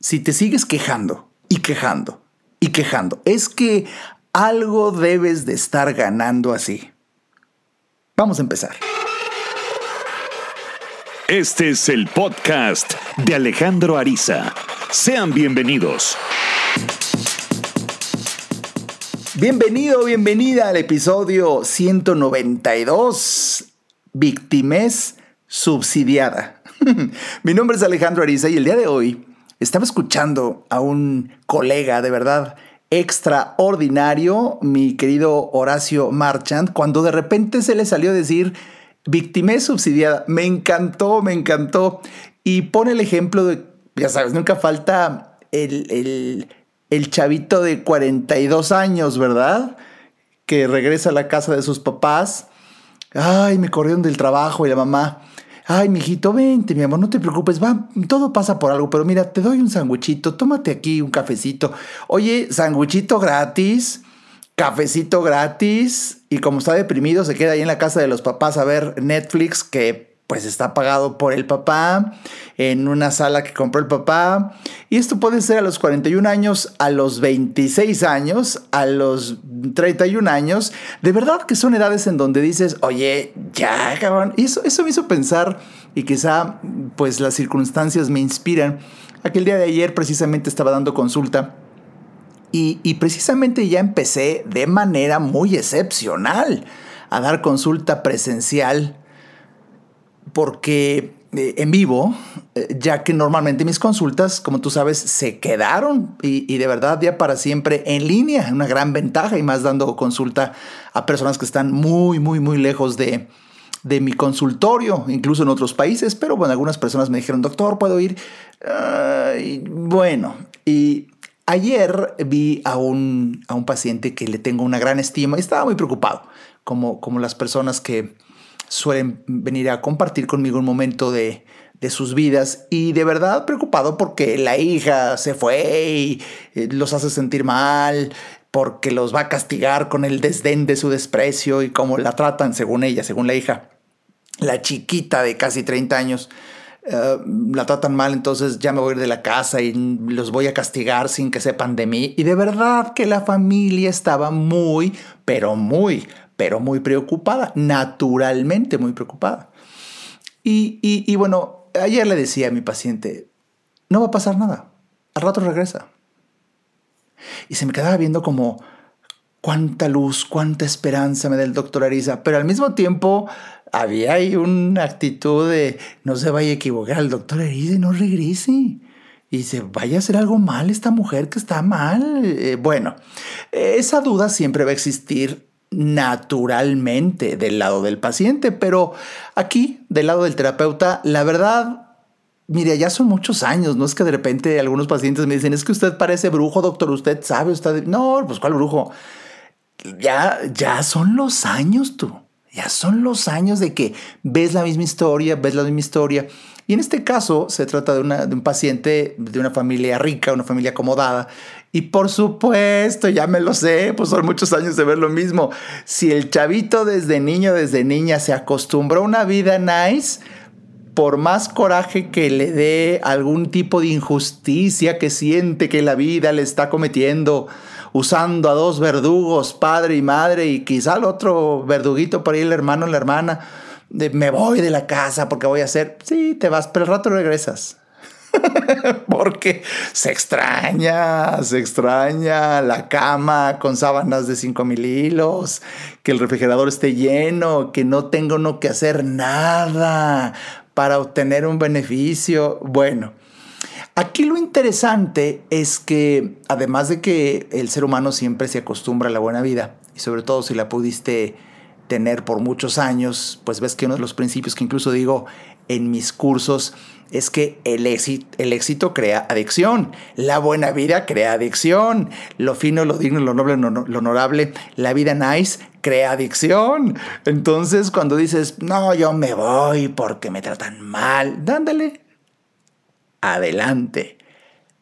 si te sigues quejando y quejando y quejando, es que algo debes de estar ganando así. Vamos a empezar. Este es el podcast de Alejandro Ariza. Sean bienvenidos. Bienvenido, bienvenida al episodio 192, Víctimes subsidiada. Mi nombre es Alejandro Ariza y el día de hoy estaba escuchando a un colega de verdad extraordinario, mi querido Horacio Marchand, cuando de repente se le salió a decir víctima subsidiada. Me encantó, me encantó. Y pone el ejemplo de, ya sabes, nunca falta el, el chavito de 42 años, ¿verdad? Que regresa a la casa de sus papás. Ay, me corrieron del trabajo y la mamá. Ay, mijito, vente, mi amor, no te preocupes, va, todo pasa por algo, pero mira, te doy un sanguichito, tómate aquí un cafecito. Oye, sanguichito gratis, cafecito gratis, y como está deprimido, se queda ahí en la casa de los papás a ver Netflix, que pues está pagado por el papá, en una sala que compró el papá. Y esto puede ser a los 41 años, a los 26 años, a los 31 años. De verdad que son edades en donde dices, oye, ya, cabrón. Y eso, eso me hizo pensar, y quizá pues las circunstancias me inspiran. Aquel día de ayer precisamente estaba dando consulta. Y, y precisamente ya empecé de manera muy excepcional a dar consulta presencial porque eh, en vivo, eh, ya que normalmente mis consultas, como tú sabes, se quedaron y, de verdad ya para siempre en línea, una gran ventaja y más dando consulta a personas que están muy, muy, muy lejos de, de mi consultorio, incluso en otros países, pero bueno, algunas personas me dijeron, doctor, ¿puedo ir? bueno, y ayer vi a un, a un paciente que le tengo una gran estima y estaba muy preocupado, como, como las personas que suelen venir a compartir conmigo un momento de, sus vidas y de verdad preocupado porque la hija se fue y eh, los hace sentir mal, porque los va a castigar con el desdén de su desprecio y cómo la tratan según ella, según la hija. La chiquita de casi 30 años eh, la tratan mal, entonces ya me voy a ir de la casa y los voy a castigar sin que sepan de mí. Y de verdad que la familia estaba muy, pero muy pero muy preocupada, naturalmente muy preocupada. Y, bueno, ayer le decía a mi paciente, no va a pasar nada, al rato regresa. Y se me quedaba viendo como cuánta luz, cuánta esperanza me da el doctor Ariza, pero al mismo tiempo había ahí una actitud de no se vaya a equivocar el doctor Ariza y no regrese. Y se vaya a hacer algo mal esta mujer que está mal. Eh, bueno, esa duda siempre va a existir naturalmente del lado del paciente, pero aquí, del lado del terapeuta, la verdad, mire, ya son muchos años, no es que de repente algunos pacientes me dicen, es que usted parece brujo, doctor, usted sabe, usted, no, pues cuál brujo, ya, ya son los años tú. Ya son los años de que ves la misma historia, ves la misma historia. Y en este caso se trata de, una, de un paciente de una familia rica, una familia acomodada, y por supuesto, ya me lo sé, pues son muchos años de ver lo mismo. Si el chavito desde niño, desde niña se acostumbró a una vida nice, por más coraje que le dé algún tipo de injusticia que siente que la vida le está cometiendo, usando a dos verdugos, padre y madre, y quizá el otro verduguito por ahí, el hermano o la hermana, me voy de la casa porque voy a hacer, sí, te vas, pero el rato regresas. Porque se extraña, se extraña la cama con sábanas de 5 mil hilos, que el refrigerador esté lleno, que no tengo uno que hacer nada para obtener un beneficio. Bueno, aquí lo interesante es que además de que el ser humano siempre se acostumbra a la buena vida, y sobre todo si la pudiste tener por muchos años, pues ves que uno de los principios que incluso digo en mis cursos es que el éxito, el éxito crea adicción, la buena vida crea adicción, lo fino, lo digno, lo noble, lo honorable, la vida nice crea adicción. Entonces cuando dices, no, yo me voy porque me tratan mal, dándole, adelante,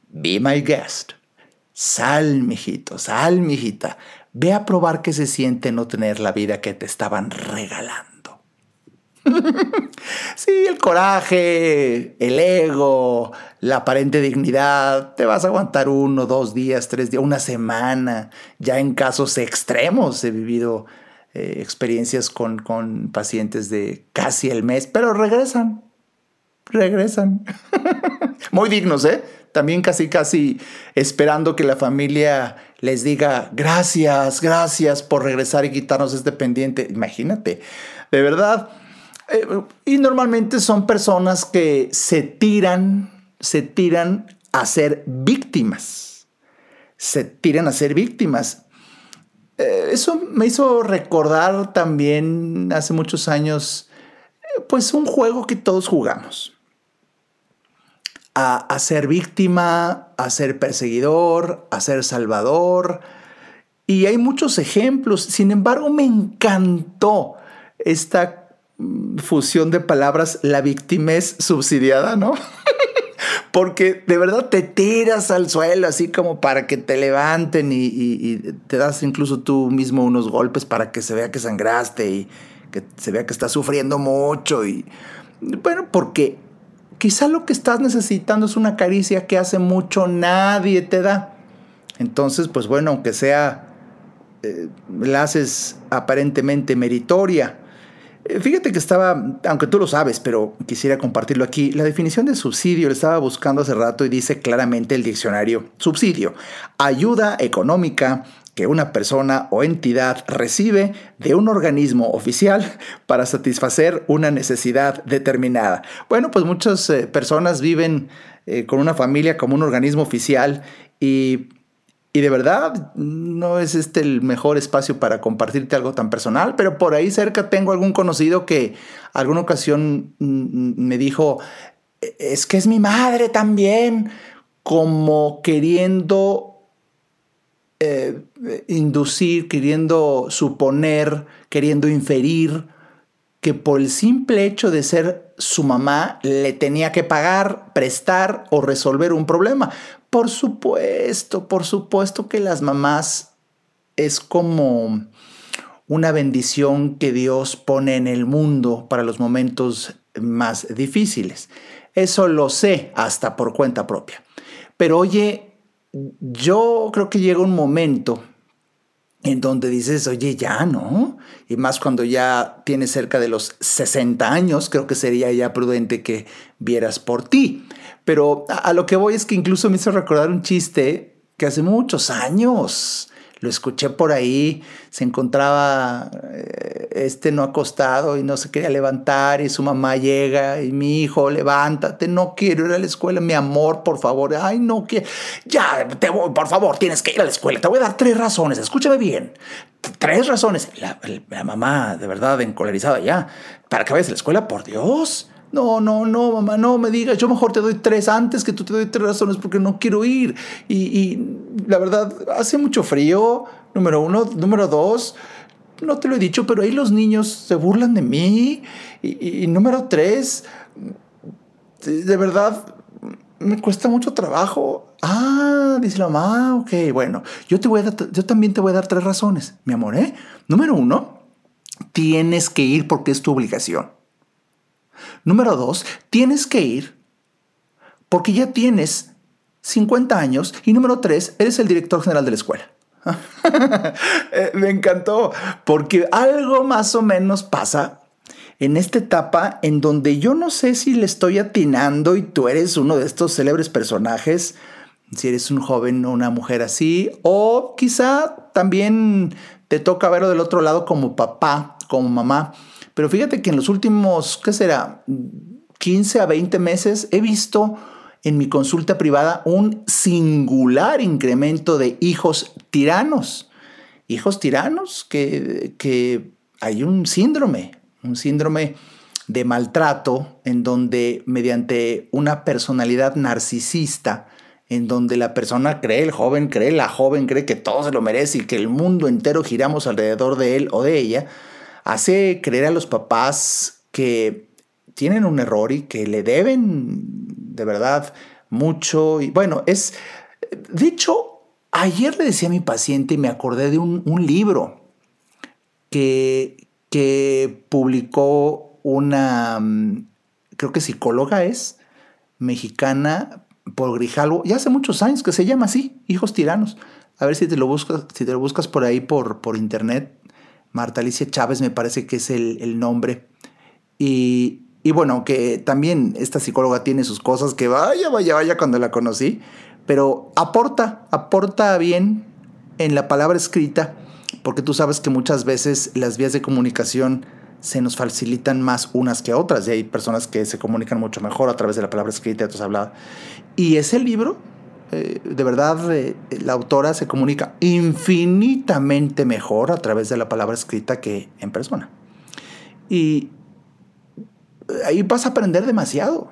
be my guest. Sal, mijito, sal, mijita. Ve a probar qué se siente no tener la vida que te estaban regalando. sí, el coraje, el ego, la aparente dignidad, te vas a aguantar uno, dos días, tres días, una semana. Ya en casos extremos he vivido eh, experiencias con, con pacientes de casi el mes, pero regresan, regresan. Muy dignos, ¿eh? También casi, casi esperando que la familia les diga gracias, gracias por regresar y quitarnos este pendiente. Imagínate, de verdad. Eh, y normalmente son personas que se tiran, se tiran a ser víctimas. Se tiran a ser víctimas. Eh, eso me hizo recordar también hace muchos años, eh, pues un juego que todos jugamos a, ser víctima, a ser perseguidor, a ser salvador. Y hay muchos ejemplos. Sin embargo, me encantó esta mm, fusión de palabras, la es subsidiada, ¿no? Porque de verdad te tiras al suelo así como para que te levanten y, y, te das incluso tú mismo unos golpes para que se vea que sangraste y que se vea que estás sufriendo mucho. Y bueno, porque Quizá lo que estás necesitando es una caricia que hace mucho nadie te da. Entonces, pues bueno, aunque sea, eh, la haces aparentemente meritoria. Eh, fíjate que estaba, aunque tú lo sabes, pero quisiera compartirlo aquí, la definición de subsidio la estaba buscando hace rato y dice claramente el diccionario, subsidio, ayuda económica que una persona o entidad recibe de un organismo oficial para satisfacer una necesidad determinada. Bueno, pues muchas eh, personas viven eh, con una familia como un organismo oficial y, y, de verdad no es este el mejor espacio para compartirte algo tan personal, pero por ahí cerca tengo algún conocido que alguna ocasión mm, mm, me dijo, e-, es que es mi madre también, como queriendo eh, inducir, queriendo suponer, queriendo inferir que por el simple hecho de ser su mamá le tenía que pagar, prestar o resolver un problema. Por supuesto, por supuesto que las mamás es como una bendición que Dios pone en el mundo para los momentos más difíciles. Eso lo sé hasta por cuenta propia. Pero oye, yo creo que llega un momento en donde dices, oye, ya, ¿no? Y más cuando ya tienes cerca de los 60 años, creo que sería ya prudente que vieras por ti. Pero a, lo que voy es que incluso me hizo recordar un chiste que hace muchos años lo escuché por ahí, se encontraba eh, este no acostado y no se quería levantar y su mamá llega y mi hijo, levántate, no quiero ir a la escuela, mi amor, por favor, ay, no quiero, ya, por favor, tienes que ir a la escuela, te voy a dar tres razones, escúchame bien, tres razones, la, la mamá de verdad encolerizada ya, para que vayas a la escuela, por Dios. No, no, no, mamá, no me digas. Yo mejor te doy tres antes que tú te doy tres razones porque no quiero ir. Y, la verdad, hace mucho frío, número uno. Número dos, no te lo he dicho, pero ahí los niños se burlan de mí. Y, número tres, de verdad, me cuesta mucho trabajo. Ah, dice la mamá, ok, bueno, yo, te voy a yo también te voy a dar tres razones, mi amor, ¿eh? Número uno, tienes que ir porque es tu obligación. Número dos, tienes que ir porque ya tienes 50 años. Y número tres, eres el director general de la escuela. Eh, me encantó porque algo más o menos pasa en esta etapa en donde yo no sé si le estoy atinando y tú eres uno de estos célebres personajes, si eres un joven o una mujer así, o quizá también te toca verlo del otro lado como papá, como mamá. Pero fíjate que en los últimos, ¿qué será? 15 a 20 meses he visto en mi consulta privada un singular incremento de hijos tiranos. Hijos tiranos que, que hay un síndrome, un síndrome de maltrato en donde mediante una personalidad narcisista, en donde la persona cree, el joven cree, la joven cree que todo se lo merece y que el mundo entero giramos alrededor de él o de ella, hace creer a los papás que tienen un error y que le deben de verdad mucho. Y bueno, es, de hecho, ayer le decía a mi paciente y me acordé de un, libro que, que publicó una, mm, creo que psicóloga es, mexicana, por Grijalvo, ya hace muchos años que se llama así, Hijos Tiranos. A ver si te lo buscas, si te lo buscas por ahí por, por internet. Marta Alicia Chávez me parece que es el, nombre. Y, y, bueno, que también esta psicóloga tiene sus cosas que vaya, vaya, vaya cuando la conocí, pero aporta, aporta bien en la palabra escrita, porque tú sabes que muchas veces las vías de comunicación se nos facilitan más unas que otras y hay personas que se comunican mucho mejor a través de la palabra escrita, has hablado. Y ese libro, eh, de verdad, eh, la autora se comunica infinitamente mejor a través de la palabra escrita que en persona. Y ahí vas a aprender demasiado.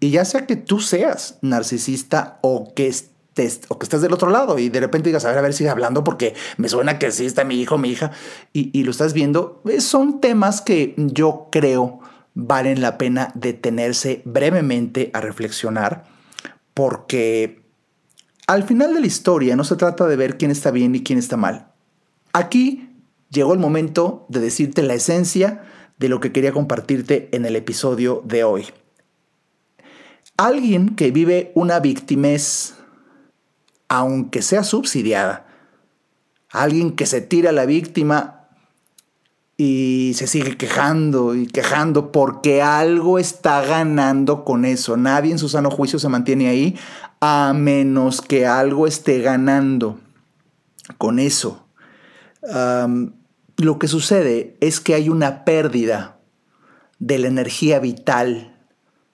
Y ya sea que tú seas narcisista o que estés, o que estés del otro lado y de repente digas, a ver, a ver, sigue hablando porque me suena que sí está mi hijo, mi hija, y, y lo estás viendo, eh, son temas que yo creo valen la pena detenerse brevemente a reflexionar porque al final de la historia no se trata de ver quién está bien y quién está mal. Aquí llegó el momento de decirte la esencia de lo que quería compartirte en el episodio de hoy. Alguien que vive una victimez, aunque sea subsidiada, alguien que se tira a la víctima y se sigue quejando y quejando porque algo está ganando con eso. Nadie en su sano juicio se mantiene ahí a menos que algo esté ganando con eso. lo que sucede es que hay una pérdida de la energía vital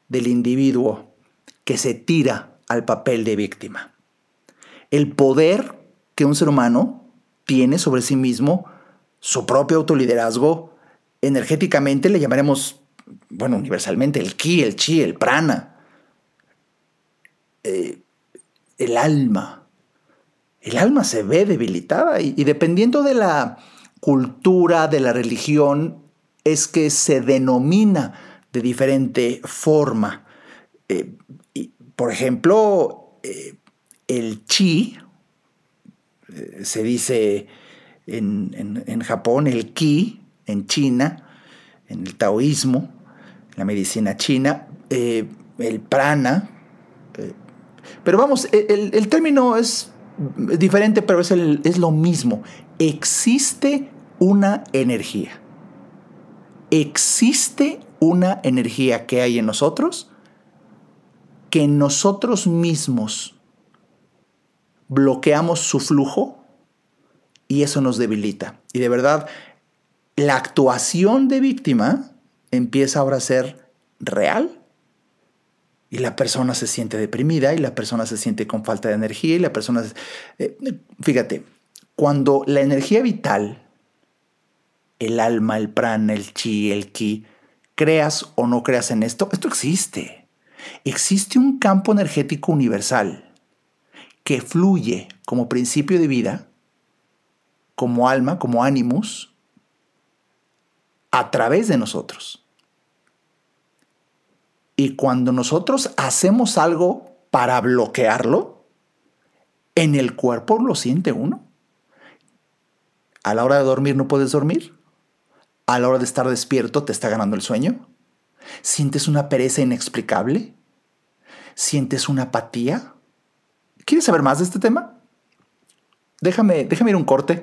del individuo que se tira al papel de víctima. El poder que un ser humano tiene sobre sí mismo su propio autoliderazgo, energéticamente le llamaremos, bueno, universalmente, el ki, el chi, el prana, eh, el alma. El alma se ve debilitada y, dependiendo de la cultura, de la religión, es que se denomina de diferente forma. Eh, por ejemplo, eh, el chi se dice en, Japón, el ki en China, en el taoísmo, la medicina china, eh, el prana. Eh, pero vamos, el, el, término es diferente, pero es, es lo mismo. Existe una energía. Existe una energía que hay en nosotros que nosotros mismos bloqueamos su flujo y eso nos debilita. Y de verdad, la actuación de víctima empieza ahora a ser real y la persona se siente deprimida y la persona se siente con falta de energía y la persona... Eh, fíjate, cuando la energía vital, el alma, el prana, el chi, el ki, creas o no creas en esto, esto existe. Existe un campo energético universal que fluye como principio de vida como alma, como ánimos, a través de nosotros. Y cuando nosotros hacemos algo para bloquearlo, en el cuerpo lo siente uno. A la hora de dormir no puedes dormir. A la hora de estar despierto te está ganando el sueño. ¿Sientes una pereza inexplicable? ¿Sientes una apatía? ¿Quieres saber más de este tema? Déjame, déjame ir un corte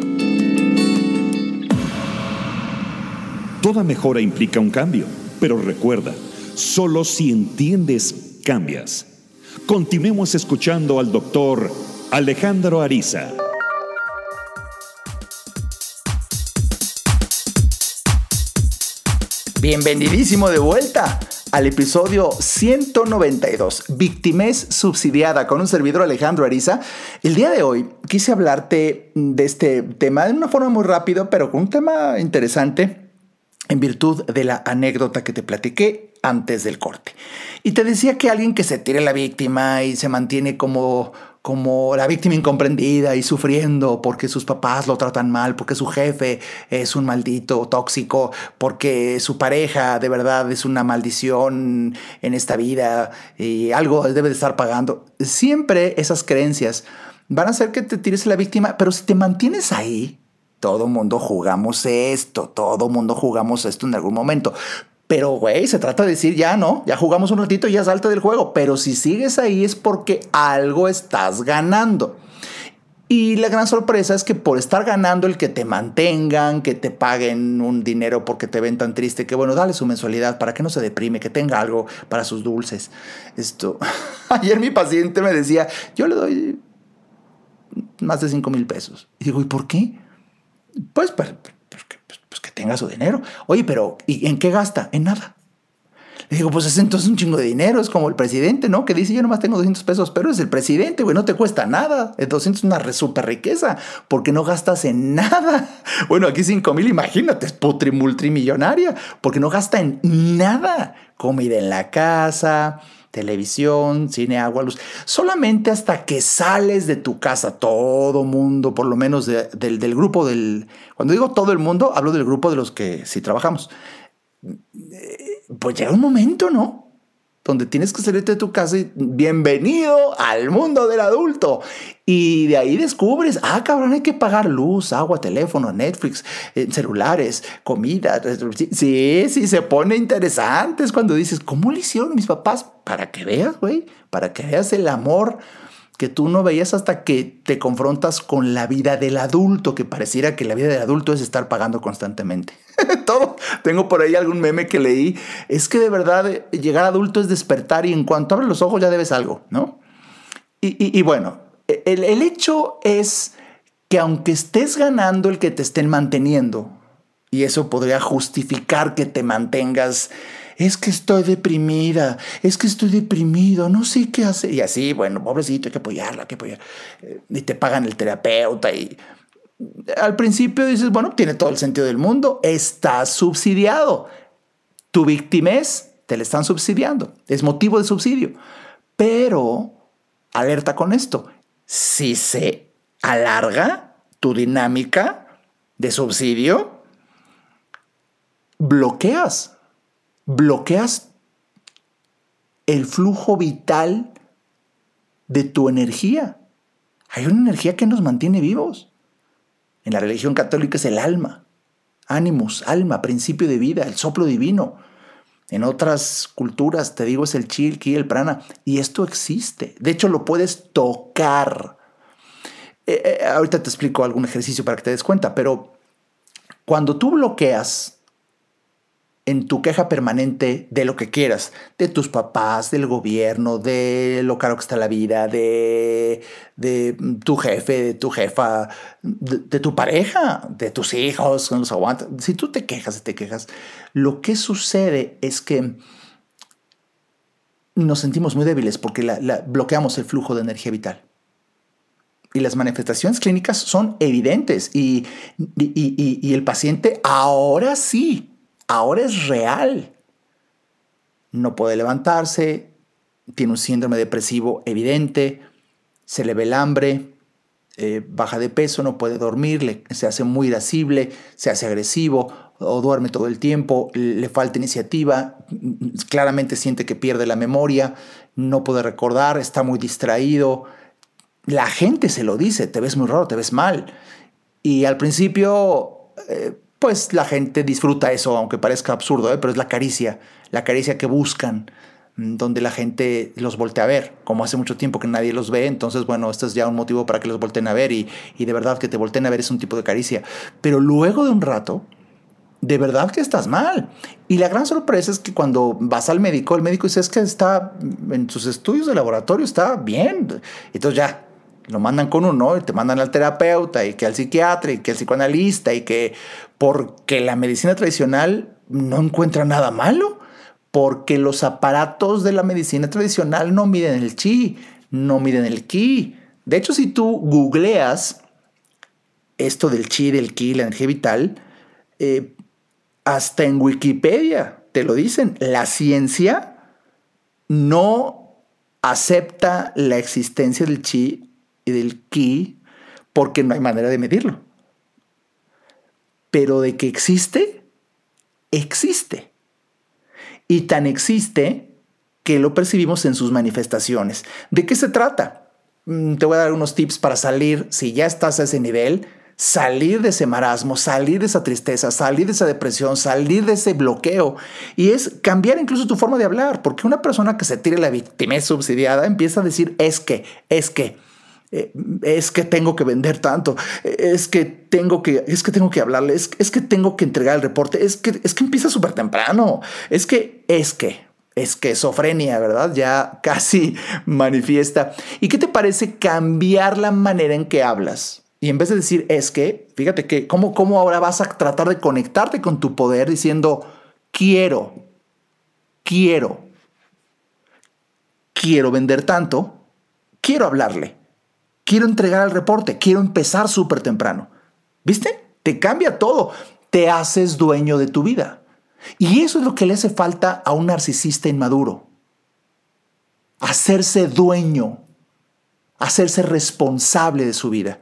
Toda mejora implica un cambio, pero recuerda, solo si entiendes, cambias. Continuemos escuchando al doctor Alejandro Ariza. Bienvenidísimo de vuelta al episodio 192, Victimez subsidiada con un servidor Alejandro Ariza. El día de hoy quise hablarte de este tema de una forma muy rápida, pero con un tema interesante en virtud de la anécdota que te platiqué antes del corte. Y te decía que alguien que se tire la víctima y se mantiene como, como la víctima incomprendida y sufriendo porque sus papás lo tratan mal, porque su jefe es un maldito tóxico, porque su pareja de verdad es una maldición en esta vida y algo debe de estar pagando. Siempre esas creencias van a hacer que te tires la víctima, pero si te mantienes ahí, todo mundo jugamos esto, todo mundo jugamos esto en algún momento. Pero, güey, se trata de decir, ya no, ya jugamos un ratito y ya salte del juego. Pero si sigues ahí es porque algo estás ganando. Y la gran sorpresa es que por estar ganando el que te mantengan, que te paguen un dinero porque te ven tan triste, que bueno, dale su mensualidad para que no se deprime, que tenga algo para sus dulces. Esto, ayer mi paciente me decía, yo le doy más de 5 mil pesos. Y digo, ¿y por qué? Pues, pues, pues, pues, que tenga su dinero. Oye, pero ¿y en qué gasta? En nada. Le digo, pues es entonces un chingo de dinero, es como el presidente, ¿no? Que dice, yo nomás tengo 200 pesos, pero es el presidente, güey, no te cuesta nada. El 200 es una resulta riqueza, porque no gastas en nada. Bueno, aquí 5 mil, imagínate, es putri multrimillonaria, porque no gasta en nada. Comida en la casa, televisión, cine, agua, luz. Solamente hasta que sales de tu casa, todo mundo, por lo menos del, del grupo del... Cuando digo todo el mundo, hablo del grupo de los que sí trabajamos. Eh, pues llega un momento, ¿no? donde tienes que salirte de tu casa y bienvenido al mundo del adulto. Y de ahí descubres, ah, cabrón, hay que pagar luz, agua, teléfono, Netflix, eh, celulares, comida. Sí, sí, se pone interesante. Es cuando dices, ¿cómo le hicieron mis papás? Para que veas, güey, para que veas el amor que tú no veías hasta que te confrontas con la vida del adulto, que pareciera que la vida del adulto es estar pagando constantemente. Todo. Tengo por ahí algún meme que leí. Es que de verdad llegar adulto es despertar y en cuanto abres los ojos ya debes algo, ¿no? Y, bueno, e, el hecho es que aunque estés ganando el que te estén manteniendo, y eso podría justificar que te mantengas es que estoy deprimida, es que estoy deprimido, no sé qué hacer. Y así, bueno, pobrecito, hay que apoyarla, hay que apoyar. Eh, y te pagan el terapeuta y al principio dices, bueno, tiene todo el sentido del mundo, está subsidiado. Tu es, te le están subsidiando, es motivo de subsidio. Pero, alerta con esto, si se alarga tu dinámica de subsidio, bloqueas bloqueas el flujo vital de tu energía. Hay una energía que nos mantiene vivos. En la religión católica es el alma, ánimos, alma, principio de vida, el soplo divino. En otras culturas, te digo, es el chil, ki, el prana. Y esto existe. De hecho, lo puedes tocar. Eh, eh, ahorita te explico algún ejercicio para que te des cuenta, pero cuando tú bloqueas en tu queja permanente de lo que quieras, de tus papás, del gobierno, de lo caro que está la vida, de, de tu jefe, de tu jefa, de, tu pareja, de tus hijos, no los aguantas. Si tú te quejas, te quejas, lo que sucede es que nos sentimos muy débiles porque bloqueamos el flujo de energía vital. Y las manifestaciones clínicas son evidentes y, y el paciente ahora sí ahora es real. No puede levantarse, tiene un síndrome depresivo evidente, se le ve el hambre, eh, baja de peso, no puede dormir, se hace muy irascible, se hace agresivo o duerme todo el tiempo, le falta iniciativa, claramente siente que pierde la memoria, no puede recordar, está muy distraído. La gente se lo dice, te ves muy raro, te ves mal. Y al principio, eh, pues la gente disfruta eso, aunque parezca absurdo, ¿eh? pero es la caricia, la caricia que buscan, mm, donde la gente los voltea a ver, como hace mucho tiempo que nadie los ve, entonces bueno, esto es ya un motivo para que los volteen a ver y, de verdad que te volteen a ver es un tipo de caricia. Pero luego de un rato, de verdad que estás mal. Y la gran sorpresa es que cuando vas al médico, el médico dice es que está en sus estudios de laboratorio, está bien. Entonces ya, lo mandan con uno y te mandan al terapeuta y que al psiquiatra y que al psicoanalista y que porque la medicina tradicional no encuentra nada malo, porque los aparatos de la medicina tradicional no miden el chi, no miden el ki. De hecho, si tú googleas esto del chi, del ki, la energía vital, eh, hasta en Wikipedia te lo dicen, la ciencia no acepta la existencia del chi y del ki porque no hay manera de medirlo. Pero de que existe, existe. Y tan existe que lo percibimos en sus manifestaciones. ¿De qué se trata? Mm, te voy a dar unos tips para salir, si ya estás a ese nivel, salir de ese marasmo, salir de esa tristeza, salir de esa depresión, salir de ese bloqueo. Y es cambiar incluso tu forma de hablar, porque una persona que se tire la victimez subsidiada empieza a decir es que, es que. Eh, es que tengo que vender tanto, es que tengo que, es que tengo que hablarle, es, que tengo que entregar el reporte, es que, es que empieza súper temprano, es que, es que, esquizofrenia, ¿verdad? Ya casi manifiesta. ¿Y qué te parece cambiar la manera en que hablas? Y en vez de decir es que, fíjate que, ¿cómo, cómo ahora vas a tratar de conectarte con tu poder diciendo quiero, quiero, quiero vender tanto, quiero hablarle? Quiero entregar el reporte, quiero empezar súper temprano. ¿Viste? Te cambia todo, te haces dueño de tu vida. Y eso es lo que le hace falta a un narcisista inmaduro. Hacerse dueño, hacerse responsable de su vida,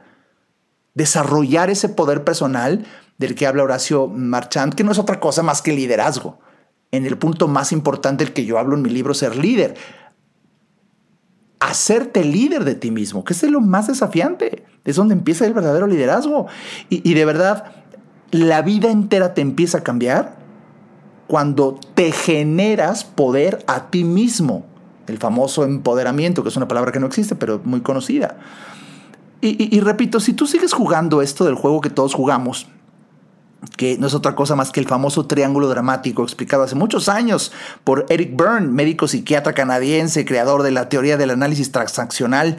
desarrollar ese poder personal del que habla Horacio Marchand, que no es otra cosa más que liderazgo. En el punto más importante del que yo hablo en mi libro, Ser líder, hacerte líder de ti mismo, que es lo más desafiante. Es donde empieza el verdadero liderazgo. Y, de verdad, la vida entera te empieza a cambiar cuando te generas poder a ti mismo. El famoso empoderamiento, que es una palabra que no existe, pero muy conocida. y repito, si tú sigues jugando esto del juego que todos jugamos, que no es otra cosa más que el famoso triángulo dramático explicado hace muchos años por Eric Byrne, médico psiquiatra canadiense, creador de la teoría del análisis transaccional.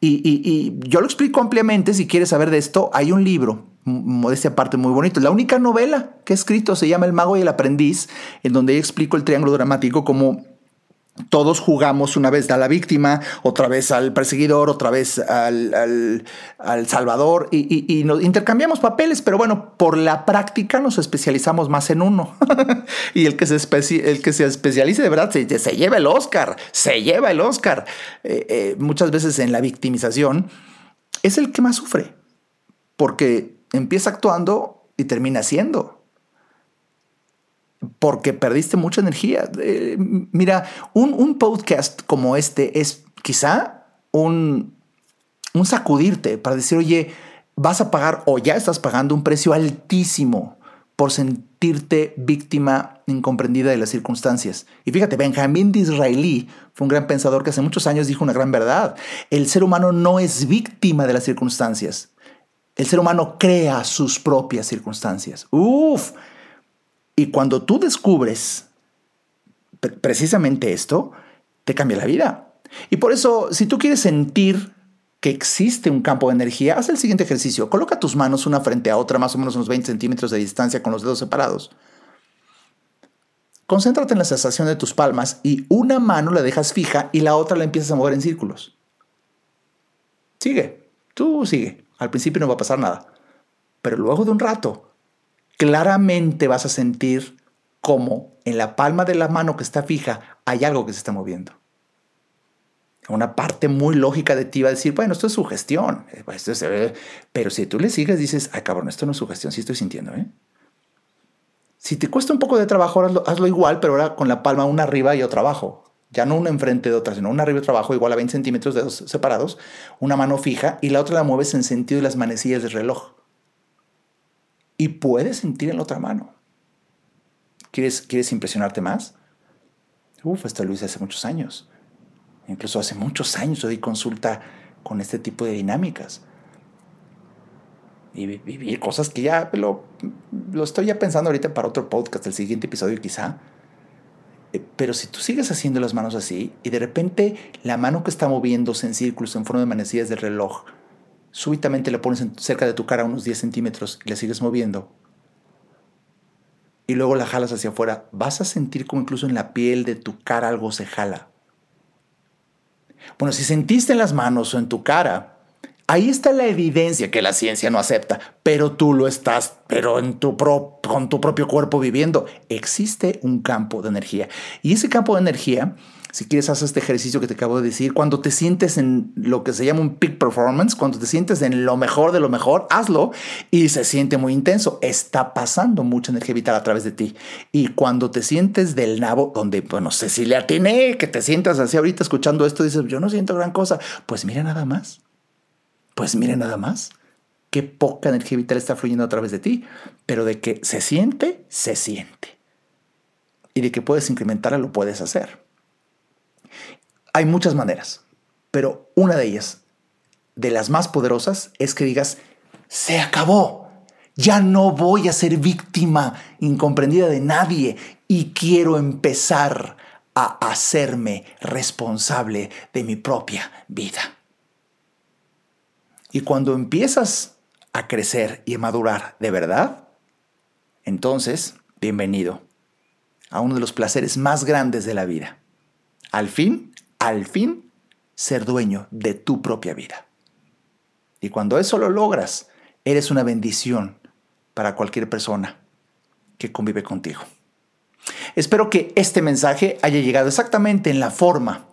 Y, yo lo explico ampliamente, si quieres saber de esto, hay un libro, modestia aparte, muy bonito. La única novela que he escrito se llama El mago y el aprendiz, en donde explico el triángulo dramático como todos jugamos una vez a la víctima, otra vez al perseguidor, otra vez al, salvador y, nos intercambiamos papeles, pero bueno, por la práctica nos especializamos más en uno. y el que, se el que se especialice de verdad se, lleva el Oscar, se lleva el Oscar. Eh, eh, muchas veces en la victimización es el que más sufre, porque empieza actuando y termina siendo porque perdiste mucha energía. Eh, mira, un, podcast como este es quizá un, un sacudirte para decir, oye, vas a pagar o ya estás pagando un precio altísimo por sentirte víctima incomprendida de las circunstancias. Y fíjate, Benjamín Disraeli fue un gran pensador que hace muchos años dijo una gran verdad. El ser humano no es víctima de las circunstancias. El ser humano crea sus propias circunstancias. Uf, y cuando tú descubres precisamente esto, te cambia la vida. Y por eso, si tú quieres sentir que existe un campo de energía, haz el siguiente ejercicio. Coloca tus manos una frente a otra, más o menos unos 20 centímetros de distancia con los dedos separados. Concéntrate en la sensación de tus palmas y una mano la dejas fija y la otra la empiezas a mover en círculos. Sigue, tú sigue. Al principio no va a pasar nada. Pero luego de un rato claramente vas a sentir como en la palma de la mano que está fija hay algo que se está moviendo. Una parte muy lógica de ti va a decir, bueno, esto es sugestión. Eh, pues, pero si tú le sigues, dices, ay cabrón, esto no es sugestión, sí estoy sintiendo. ¿eh? Si te cuesta un poco de trabajo, hazlo, igual, pero ahora con la palma una arriba y otra abajo. Ya no una enfrente de otra, sino una arriba y otra abajo, igual a 20 centímetros de dedos separados, una mano fija y la otra la mueves en sentido de las manecillas del reloj y puedes sentir en la otra mano. ¿Quieres, ¿Quieres impresionarte más? Uf, esto lo hice hace muchos años. Incluso hace muchos años yo di consulta con este tipo de dinámicas. Y vivir cosas que ya lo lo estoy ya pensando ahorita para otro podcast, el siguiente episodio quizá. Eh, pero si tú sigues haciendo las manos así y de repente la mano que está moviéndose en círculos en forma de manecillas del reloj, súbitamente la pones cerca de tu cara unos 10 centímetros y la sigues moviendo, y luego la jalas hacia afuera, vas a sentir como incluso en la piel de tu cara algo se jala. Bueno, si sentiste en las manos o en tu cara, ahí está la evidencia que la ciencia no acepta, pero tú lo estás, pero en tu con tu propio cuerpo viviendo. Existe un campo de energía. Y ese campo de energía si quieres, haz este ejercicio que te acabo de decir. Cuando te sientes en lo que se llama un peak performance, cuando te sientes en lo mejor de lo mejor, hazlo y se siente muy intenso. Está pasando mucha energía vital a través de ti. Y cuando te sientes del nabo, donde, bueno, sé si le atiné, que te sientas así ahorita escuchando esto, dices, yo no siento gran cosa. Pues mira nada más. Pues mira nada más. Qué poca energía vital está fluyendo a través de ti. Pero de que se siente, se siente. Y de que puedes incrementarla, lo puedes hacer. Hay muchas maneras, pero una de ellas, de las más poderosas, es que digas, se acabó, ya no voy a ser víctima incomprendida de nadie y quiero empezar a hacerme responsable de mi propia vida. Y cuando empiezas a crecer y a madurar de verdad, entonces, bienvenido a uno de los placeres más grandes de la vida. Al fin al fin ser dueño de tu propia vida. Y cuando eso lo logras, eres una bendición para cualquier persona que convive contigo. Espero que este mensaje haya llegado exactamente en la forma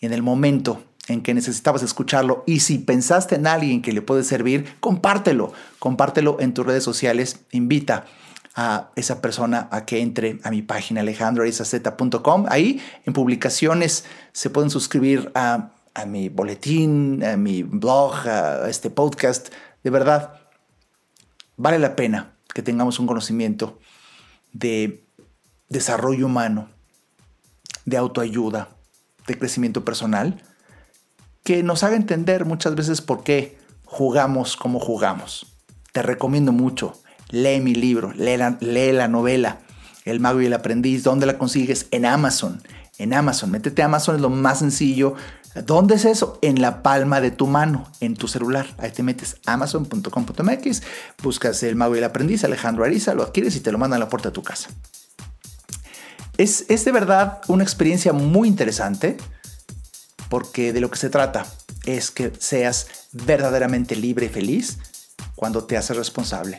y en el momento en que necesitabas escucharlo y si pensaste en alguien que le puede servir, compártelo, compártelo en tus redes sociales, invita a esa persona a que entre a mi página alejandroarizaz.com. Ahí en publicaciones se pueden suscribir a, a mi boletín, a mi blog, a este podcast. De verdad, vale la pena que tengamos un conocimiento de desarrollo humano, de autoayuda, de crecimiento personal, que nos haga entender muchas veces por qué jugamos como jugamos. Te recomiendo mucho lee mi libro, lee la, novela El mago y el aprendiz. ¿Dónde la consigues? En Amazon. En Amazon. Métete a Amazon, es lo más sencillo. ¿Dónde es eso? En la palma de tu mano, en tu celular. Ahí te metes amazon.com.mx, buscas el mago y el aprendiz, Alejandro Ariza, lo adquieres y te lo mandan a la puerta de tu casa. Es, es de verdad una experiencia muy interesante porque de lo que se trata es que seas verdaderamente libre y feliz cuando te haces responsable